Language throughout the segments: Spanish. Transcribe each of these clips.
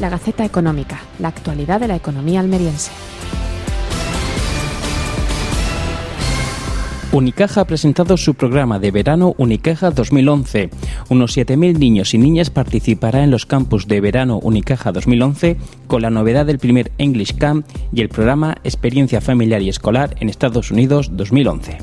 La Gaceta Económica, la actualidad de la economía almeriense. Unicaja ha presentado su programa de verano Unicaja 2011. Unos 7.000 niños y niñas participarán en los campus de verano Unicaja 2011 con la novedad del primer English Camp y el programa Experiencia Familiar y Escolar en Estados Unidos 2011.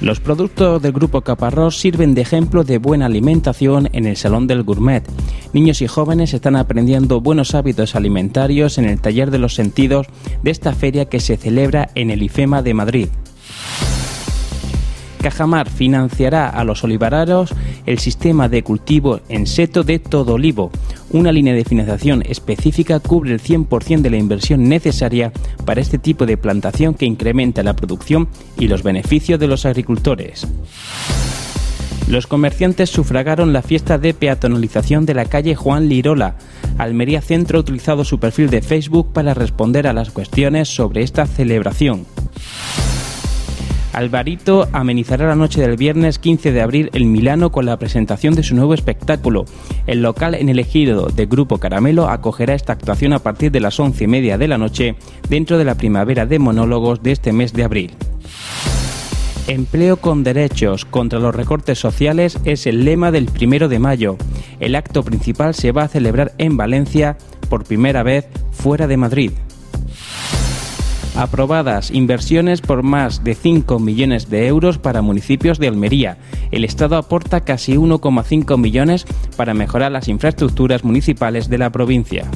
Los productos del Grupo Caparrós sirven de ejemplo de buena alimentación en el Salón del Gourmet. Niños y jóvenes están aprendiendo buenos hábitos alimentarios en el Taller de los Sentidos de esta feria que se celebra en el IFEMA de Madrid. Cajamar financiará a los olivareros el sistema de cultivo en seto de todo olivo. Una línea de financiación específica cubre el 100% de la inversión necesaria para este tipo de plantación que incrementa la producción y los beneficios de los agricultores. Los comerciantes sufragaron la fiesta de peatonalización de la calle Juan Lirola. Almería Centro ha utilizado su perfil de Facebook para responder a las cuestiones sobre esta celebración. Alvarito amenizará la noche del viernes 15 de abril en Milano con la presentación de su nuevo espectáculo. El local en el ejido de Grupo Caramelo acogerá esta actuación a partir de las once y media de la noche dentro de la primavera de monólogos de este mes de abril. Empleo con derechos contra los recortes sociales es el lema del primero de mayo. El acto principal se va a celebrar en Valencia por primera vez fuera de Madrid. Aprobadas inversiones por más de 5 millones de euros para municipios de Almería. El Estado aporta casi 1,5 millones para mejorar las infraestructuras municipales de la provincia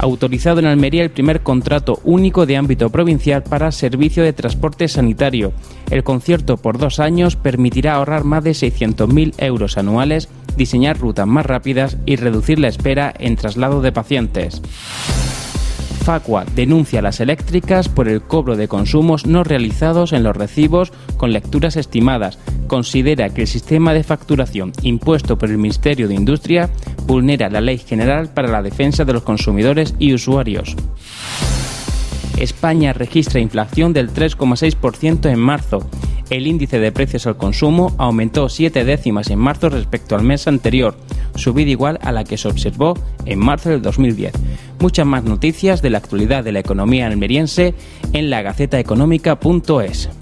autorizado en Almería el primer contrato único de ámbito provincial para servicio de transporte sanitario. El concierto por dos años permitirá ahorrar más de 600.000 euros anuales, diseñar rutas más rápidas y reducir la espera en traslado de pacientes. Facua denuncia a las eléctricas por el cobro de consumos no realizados en los recibos con lecturas estimadas. Considera que el sistema de facturación impuesto por el Ministerio de Industria vulnera la Ley General para la Defensa de los Consumidores y Usuarios. España registra inflación del 3,6% en marzo. El índice de precios al consumo aumentó 7 décimas en marzo respecto al mes anterior, subida igual a la que se observó en marzo del 2010. Muchas más noticias de la actualidad de la economía almeriense en la gacetaeconómica.es.